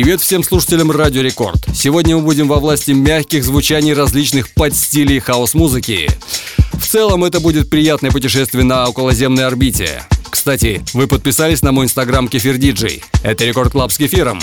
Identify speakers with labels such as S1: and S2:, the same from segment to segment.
S1: Привет всем слушателям Радио Рекорд. Сегодня мы будем во власти мягких звучаний различных подстилей хаус-музыки. В целом это будет приятное путешествие на околоземной орбите. Кстати, вы подписались на мой инстаграм Kefir DJ. Это Record Club с кефиром.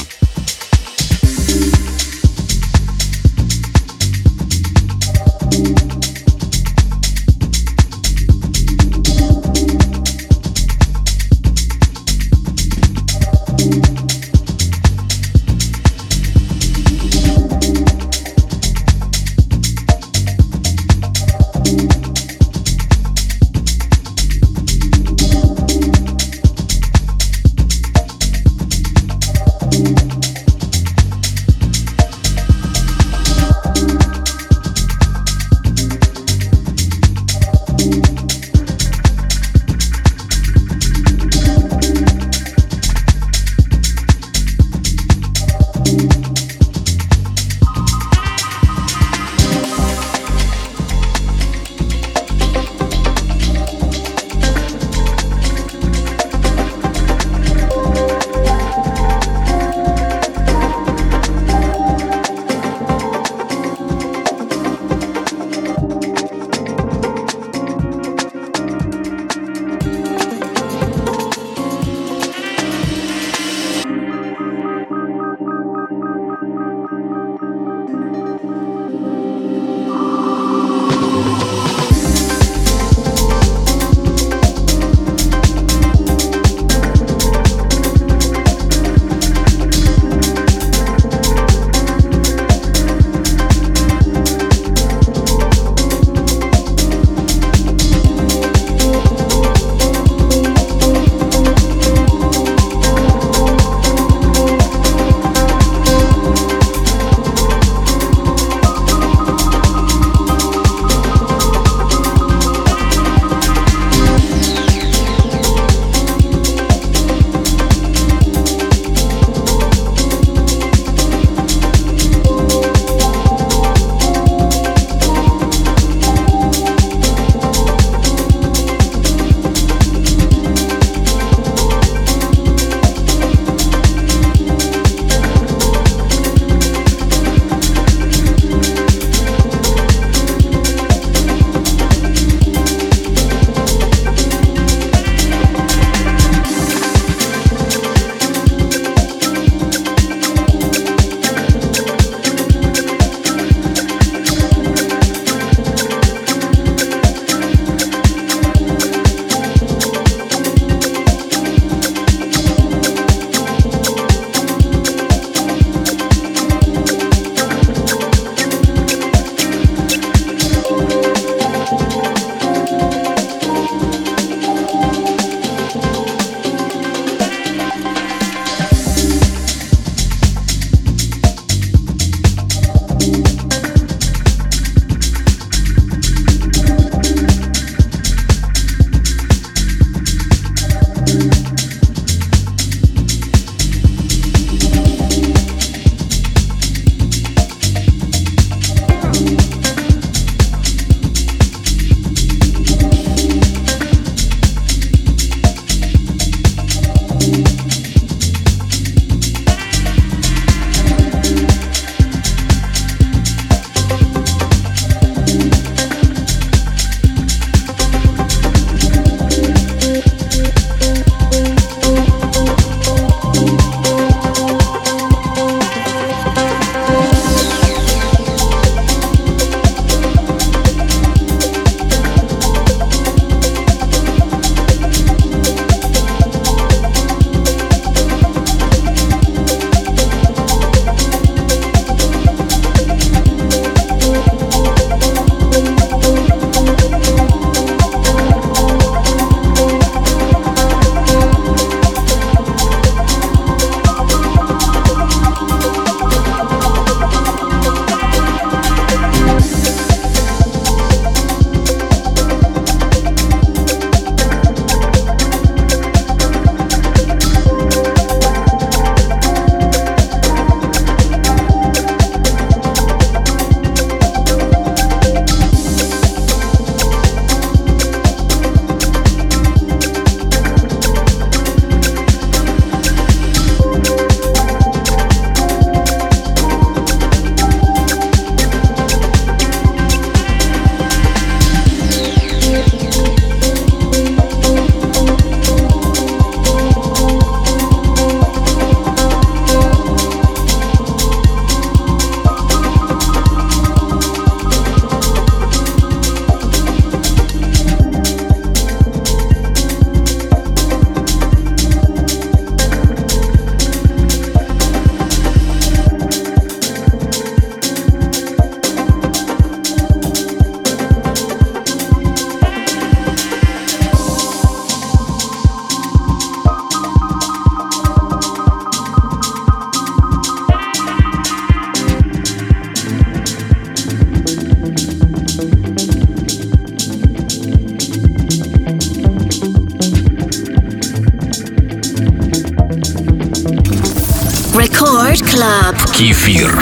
S1: эфир.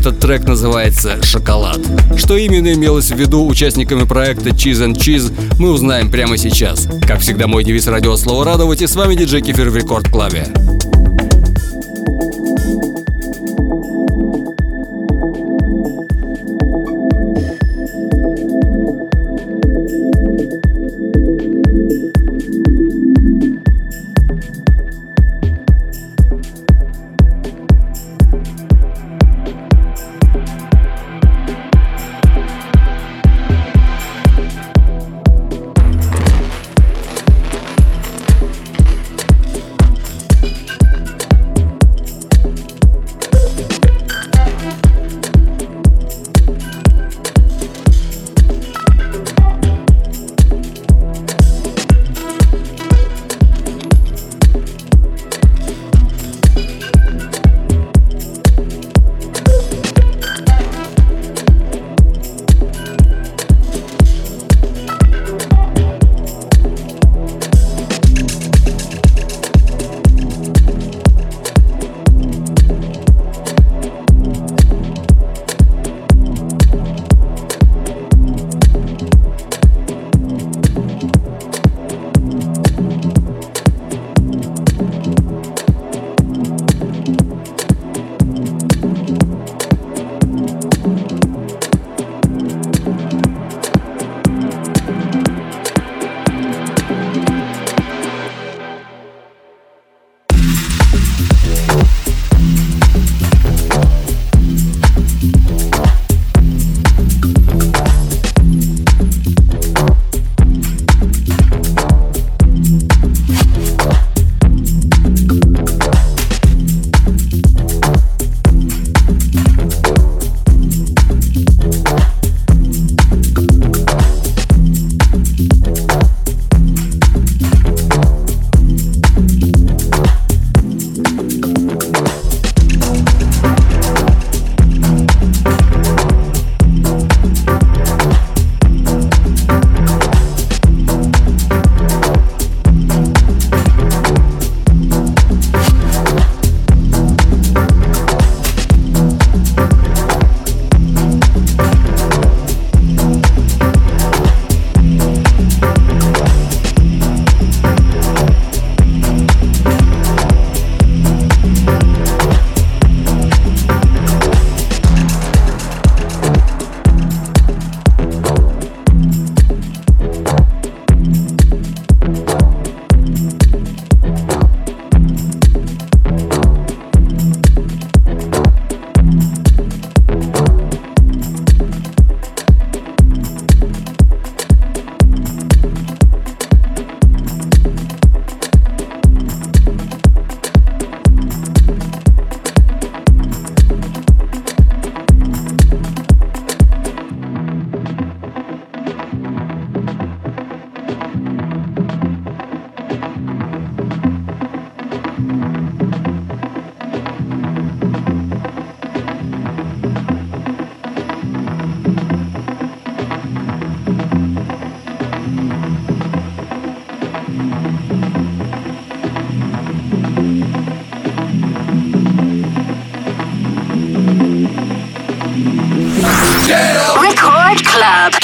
S2: Кефир.
S1: Трек называется «Шоколад». Что именно имелось в виду участниками проекта Cheese and Cheese, мы узнаем прямо сейчас. Как всегда, мой девиз радио «Слово радовать» и с вами диджей Кефир в Рекорд Клабе.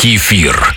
S2: Кефир.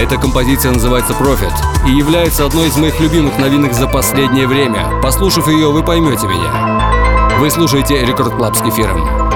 S1: Эта композиция называется Profit и является одной из моих любимых новинок за последнее время. Послушав ее, вы поймете меня. Вы слушаете Record Club с кефиром.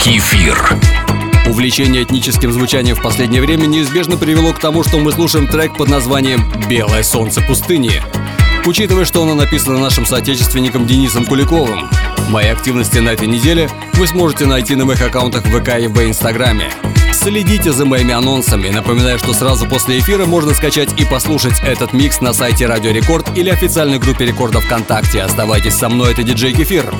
S2: Кефир.
S1: Увлечение этническим звучанием в последнее время неизбежно привело к тому, что мы слушаем трек под названием «Белое солнце пустыни». Учитывая, что оно написано нашим соотечественником Денисом Куликовым, мои активности на этой неделе вы сможете найти на моих аккаунтах в ВК и в Инстаграме. Следите за моими анонсами. Напоминаю, что сразу после эфира можно скачать и послушать этот микс на сайте Радио Рекорд или официальной группе Рекорда ВКонтакте. Оставайтесь со мной, это диджей Кефир.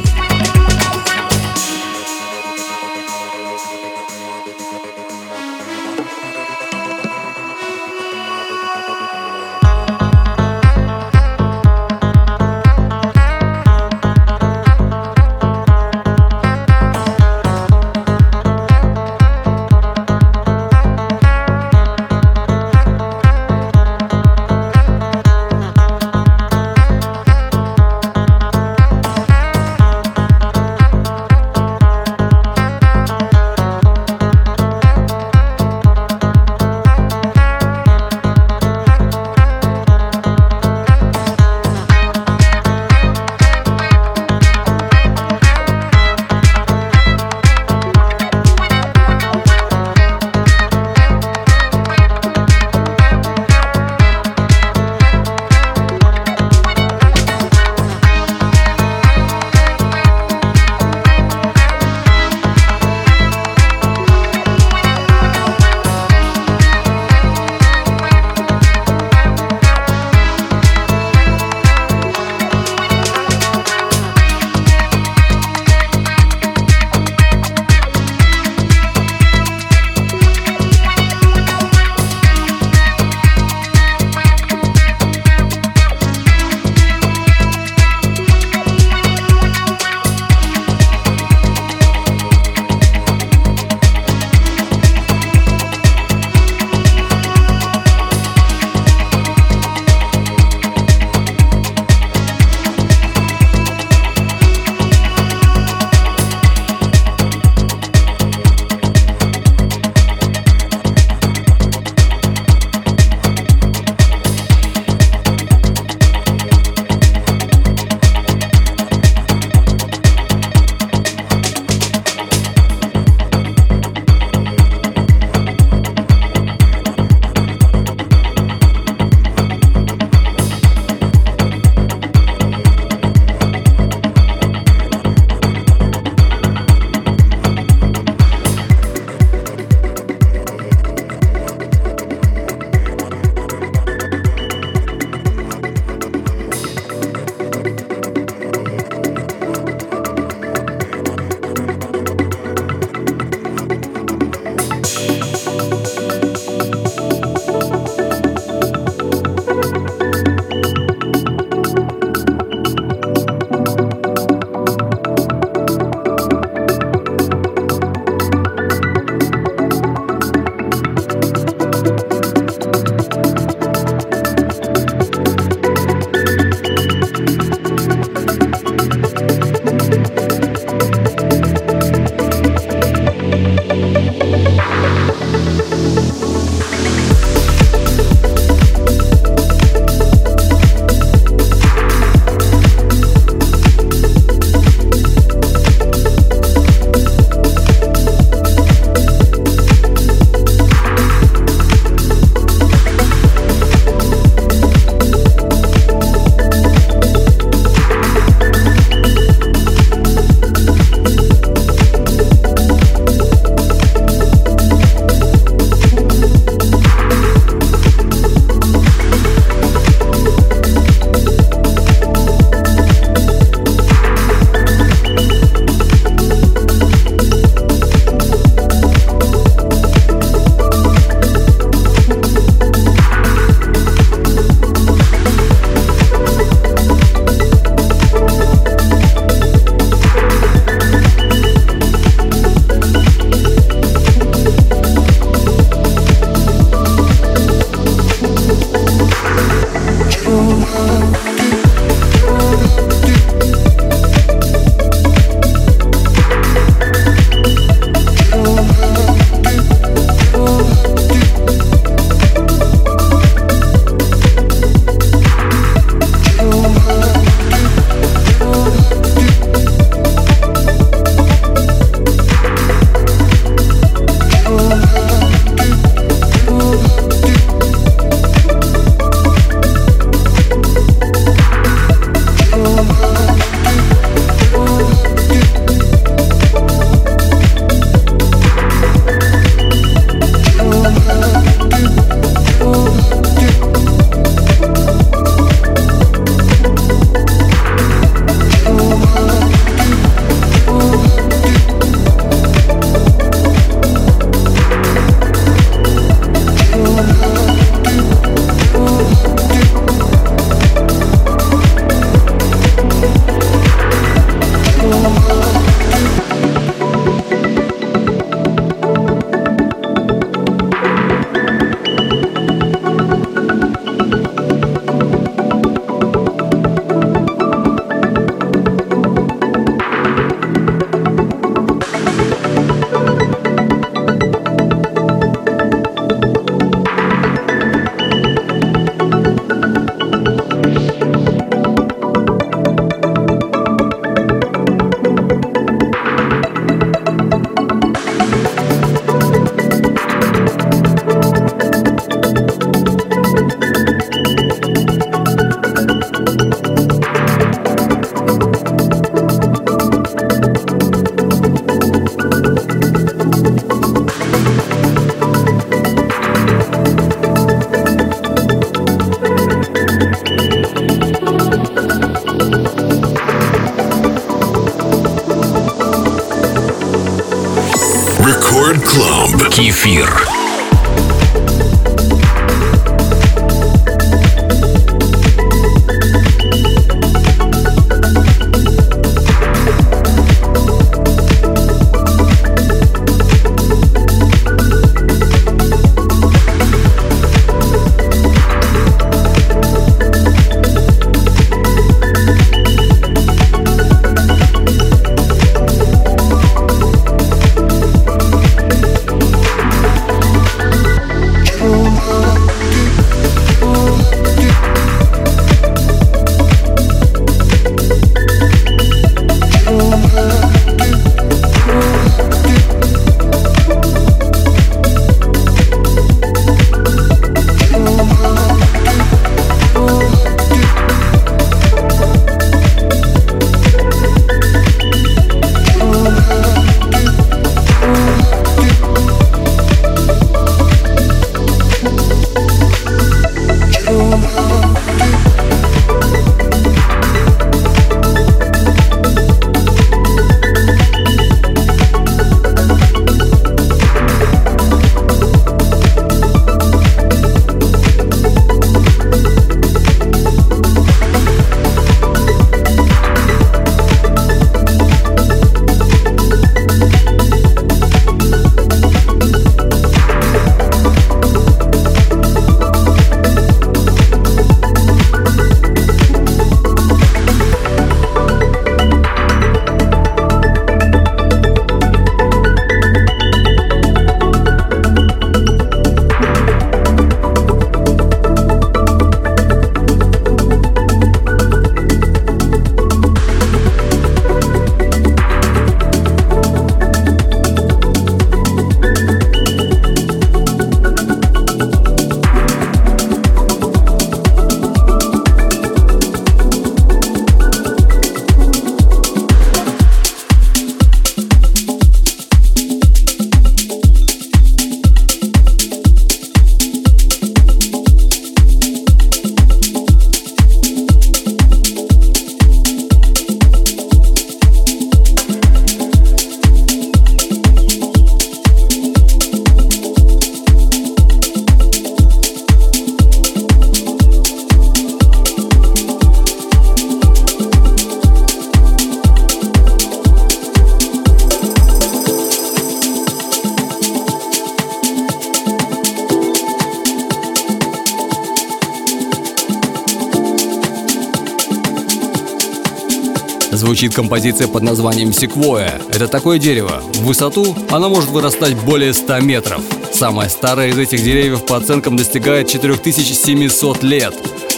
S1: Композиция под названием «Секвоя». Это такое дерево. В высоту оно может вырастать более 100 метров. Самое старое из этих деревьев по оценкам достигает 4700 лет.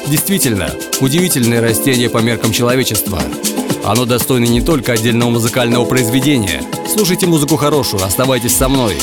S1: Действительно, удивительное растение по меркам человечества. Оно достойно не только отдельного музыкального произведения. Слушайте музыку хорошую, оставайтесь со мной.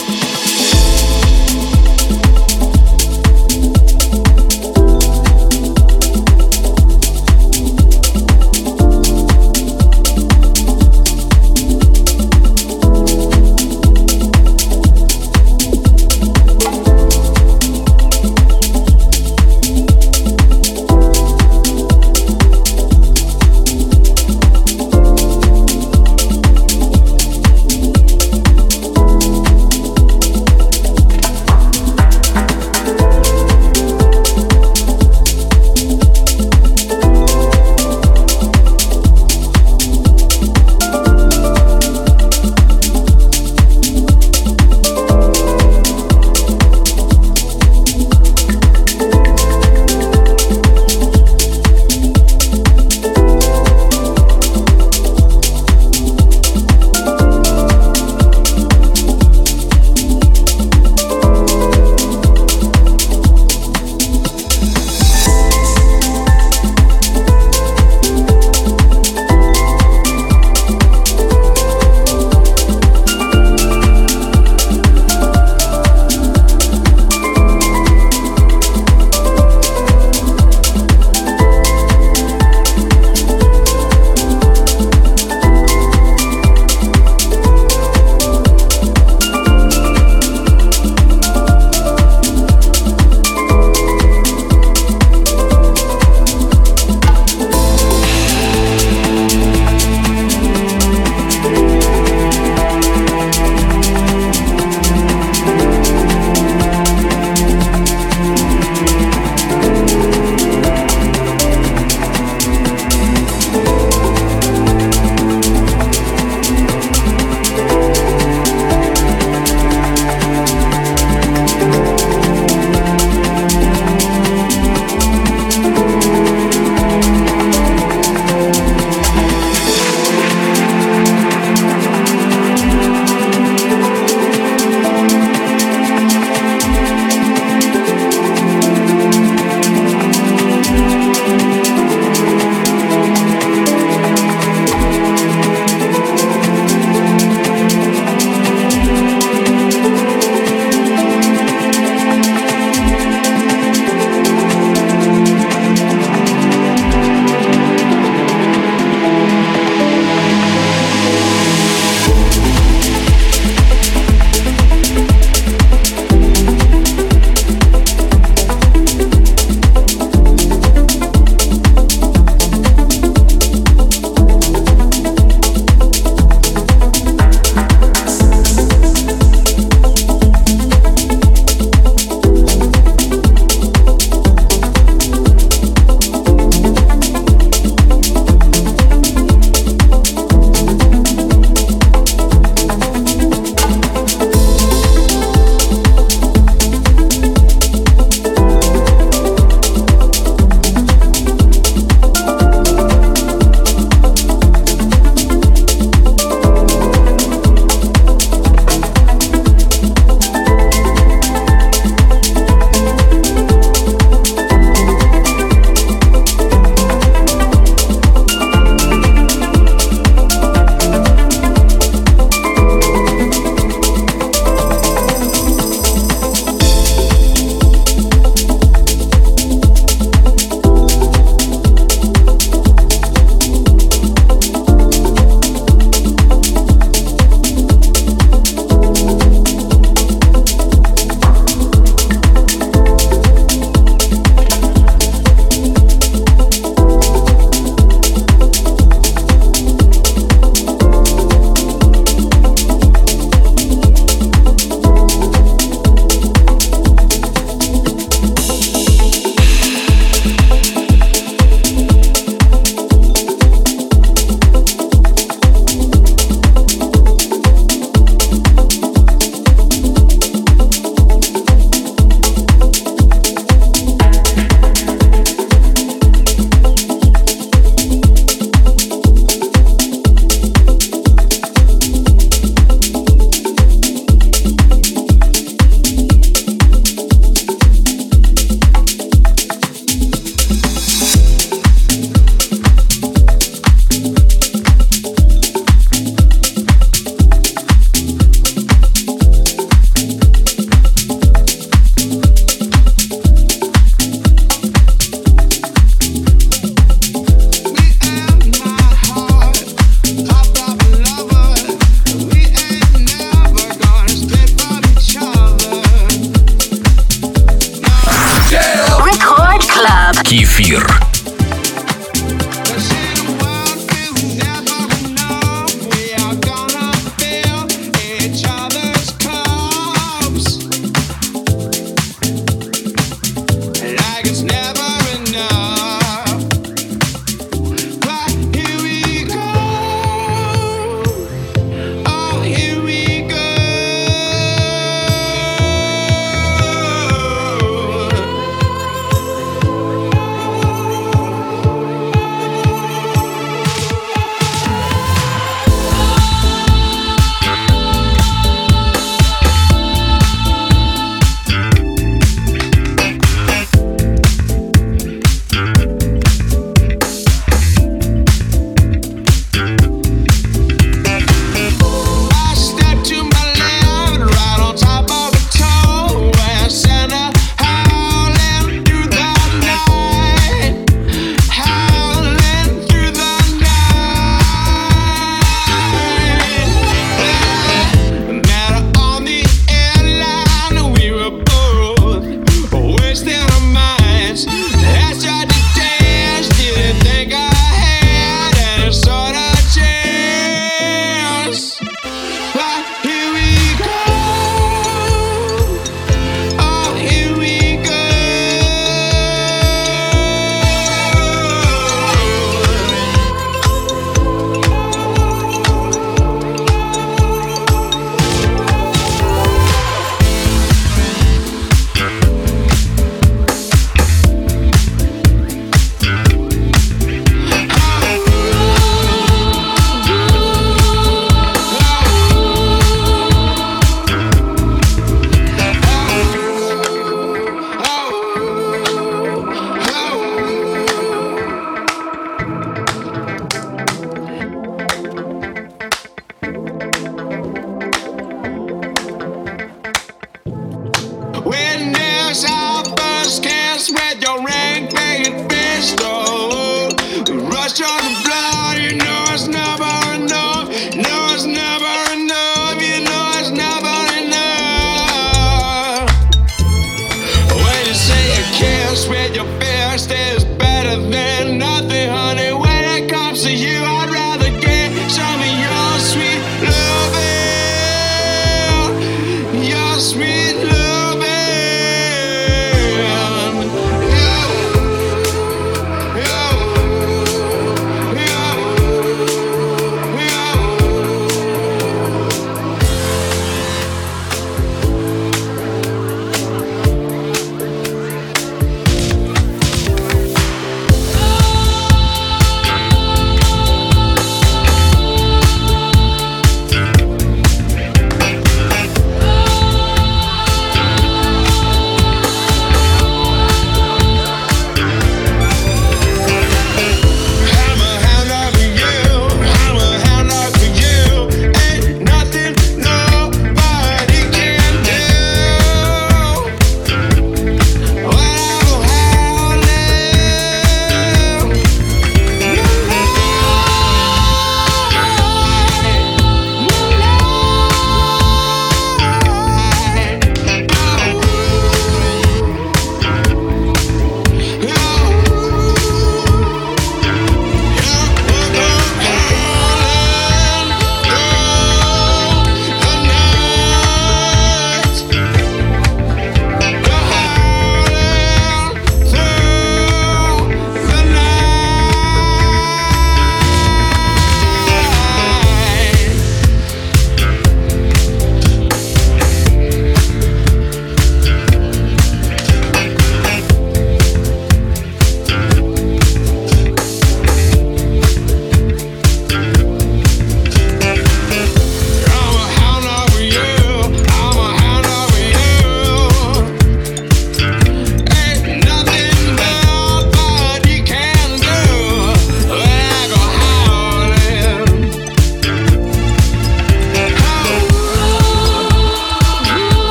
S3: just is better than nothing, honey. When it comes to you,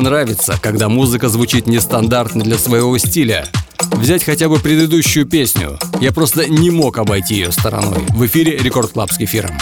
S3: нравится, когда музыка звучит нестандартно для своего стиля. Взять хотя бы предыдущую песню. Я просто не мог обойти ее стороной. В эфире Record Club с кефиром.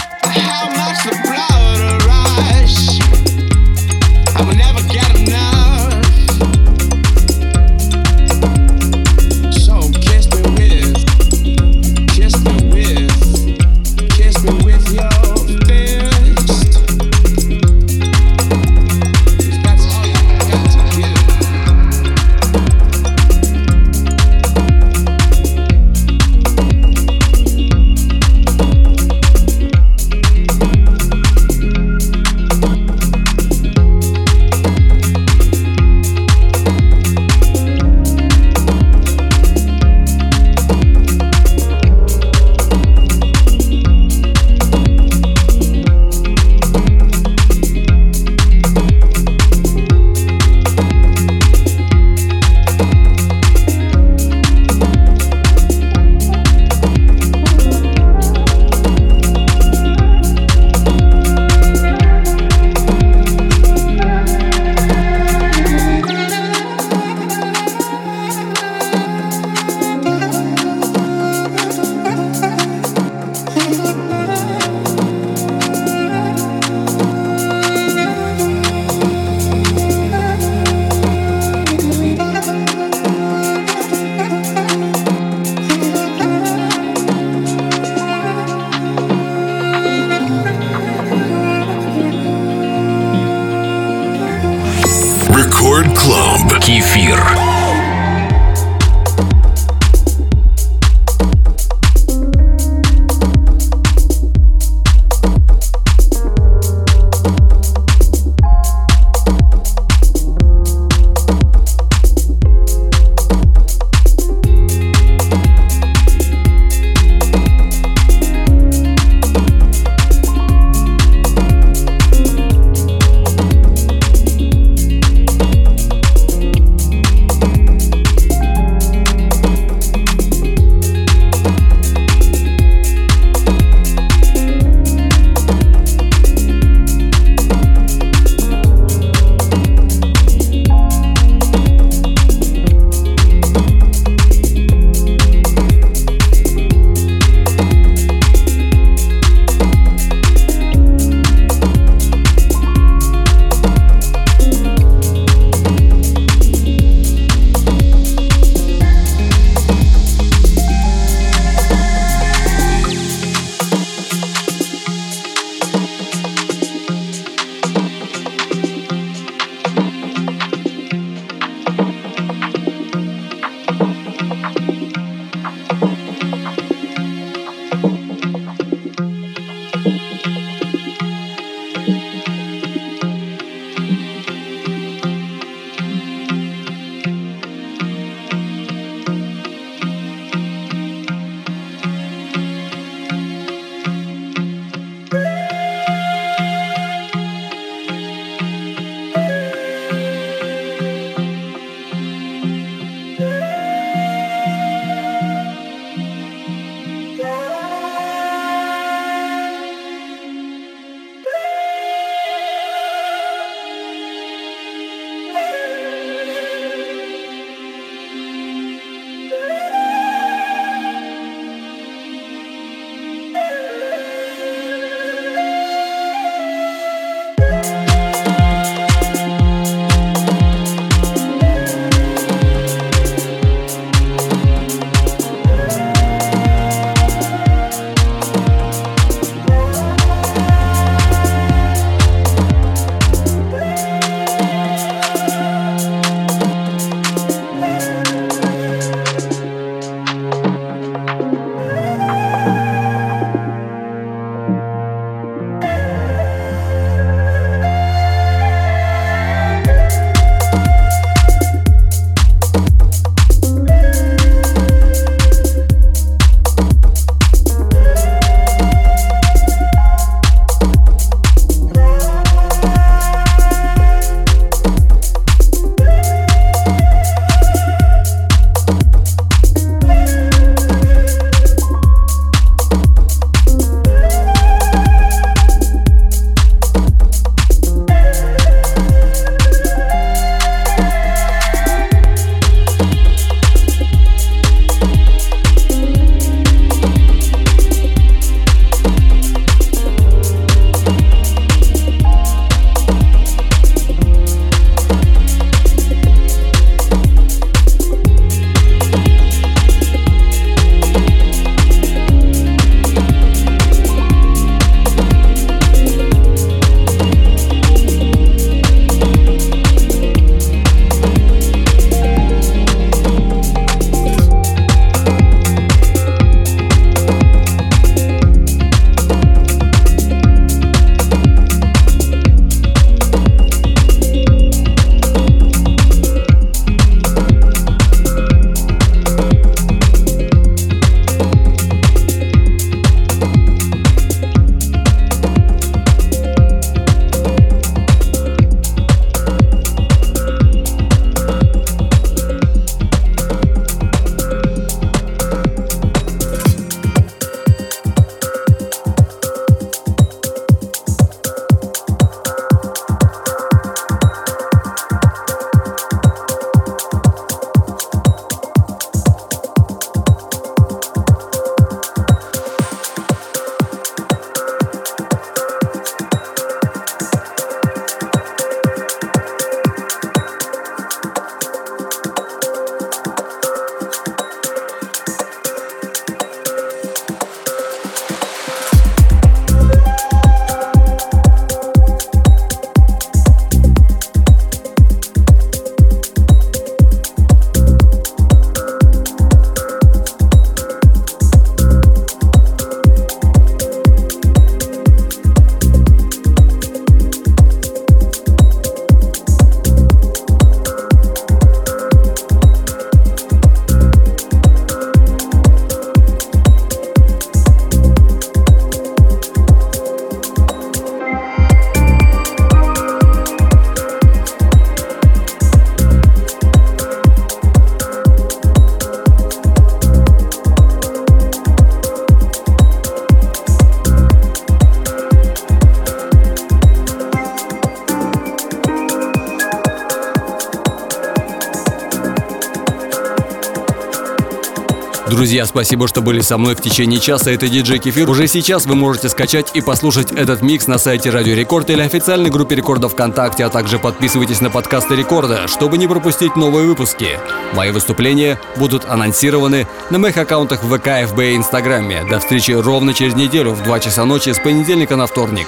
S1: Спасибо, что были со мной в течение часа. Это диджей Кефир. Уже сейчас вы можете скачать и послушать этот микс на сайте Радио Рекорд или официальной группе Рекорда ВКонтакте, а также подписывайтесь на подкасты Рекорда, чтобы не пропустить новые выпуски. Мои выступления будут анонсированы на моих аккаунтах в ВК, ФБ и Инстаграме. До встречи ровно через неделю в 2 часа ночи с понедельника на вторник.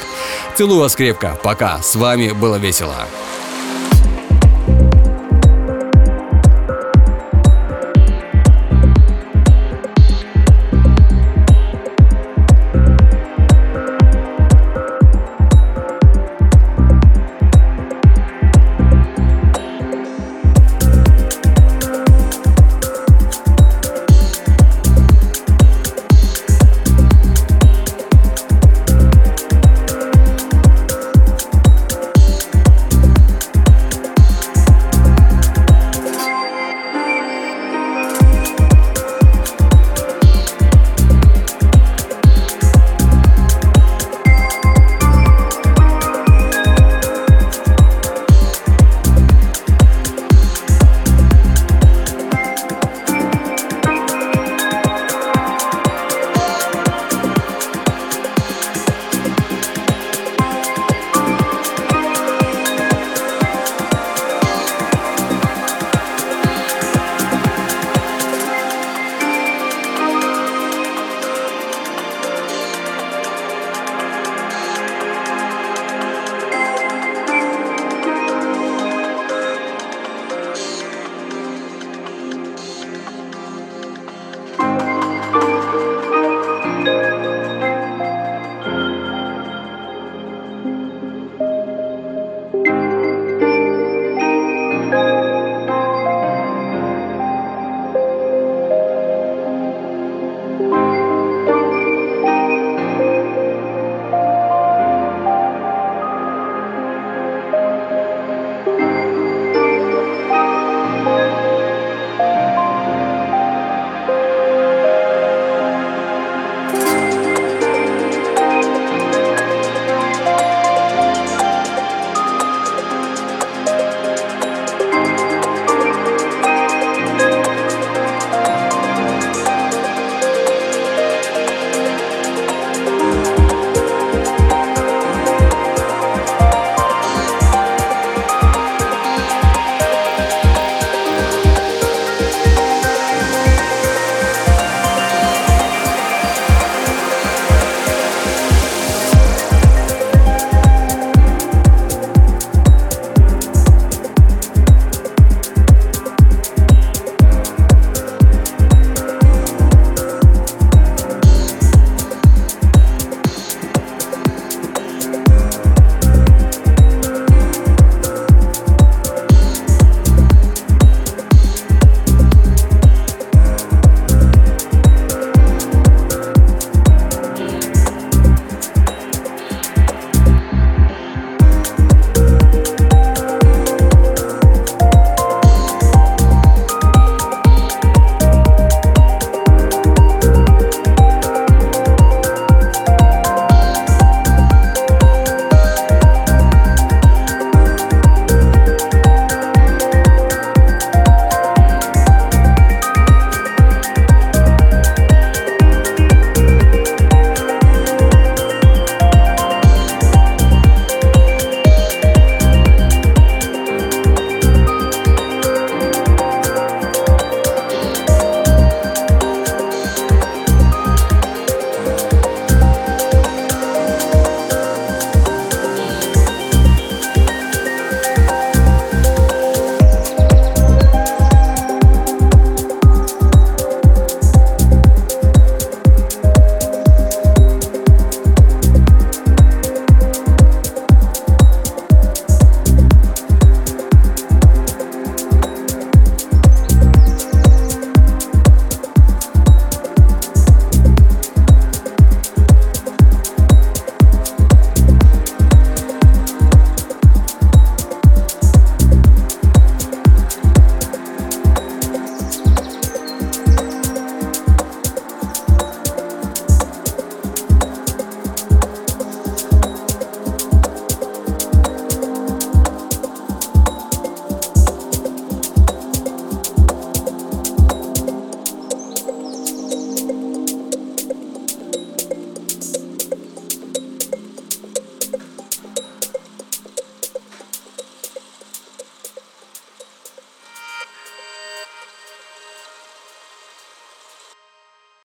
S1: Целую вас крепко. Пока. С вами было весело.